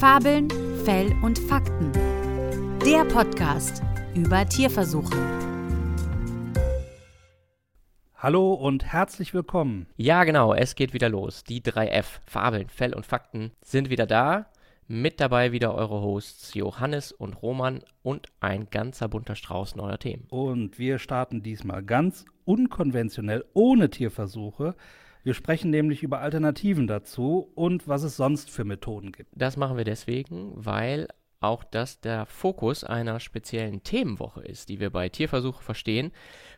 Fabeln, Fell und Fakten. Der Podcast über Tierversuche. Hallo und herzlich willkommen. Ja, genau, es geht wieder los. Die 3F, Fabeln, Fell und Fakten, sind wieder da. Mit dabei wieder eure Hosts Johannes und Roman und ein ganzer bunter Strauß neuer Themen. Und wir starten diesmal ganz unkonventionell ohne Tierversuche. Wir sprechen nämlich über Alternativen dazu und was es sonst für Methoden gibt. Das machen wir deswegen, weil auch das der Fokus einer speziellen Themenwoche ist, die wir bei Tierversuche verstehen,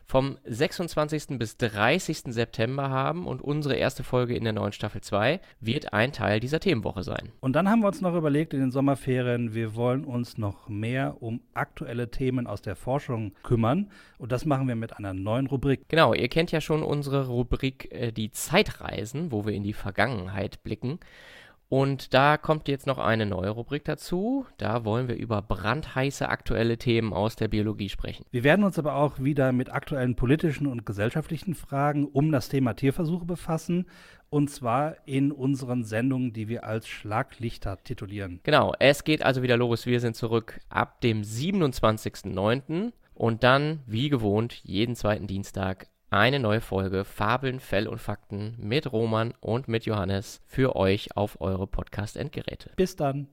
vom 26. bis 30. September haben und unsere erste Folge in der neuen Staffel 2 wird ein Teil dieser Themenwoche sein. Und dann haben wir uns noch überlegt in den Sommerferien, wir wollen uns noch mehr um aktuelle Themen aus der Forschung kümmern und das machen wir mit einer neuen Rubrik. Genau, ihr kennt ja schon unsere Rubrik äh, die Zeitreisen, wo wir in die Vergangenheit blicken. Und da kommt jetzt noch eine neue Rubrik dazu. Da wollen wir über brandheiße aktuelle Themen aus der Biologie sprechen. Wir werden uns aber auch wieder mit aktuellen politischen und gesellschaftlichen Fragen um das Thema Tierversuche befassen. Und zwar in unseren Sendungen, die wir als Schlaglichter titulieren. Genau, es geht also wieder los. Wir sind zurück ab dem 27.09. Und dann, wie gewohnt, jeden zweiten Dienstag eine neue Folge Fabeln, Fell und Fakten mit Roman und mit Johannes für euch auf eure Podcast-Endgeräte. Bis dann.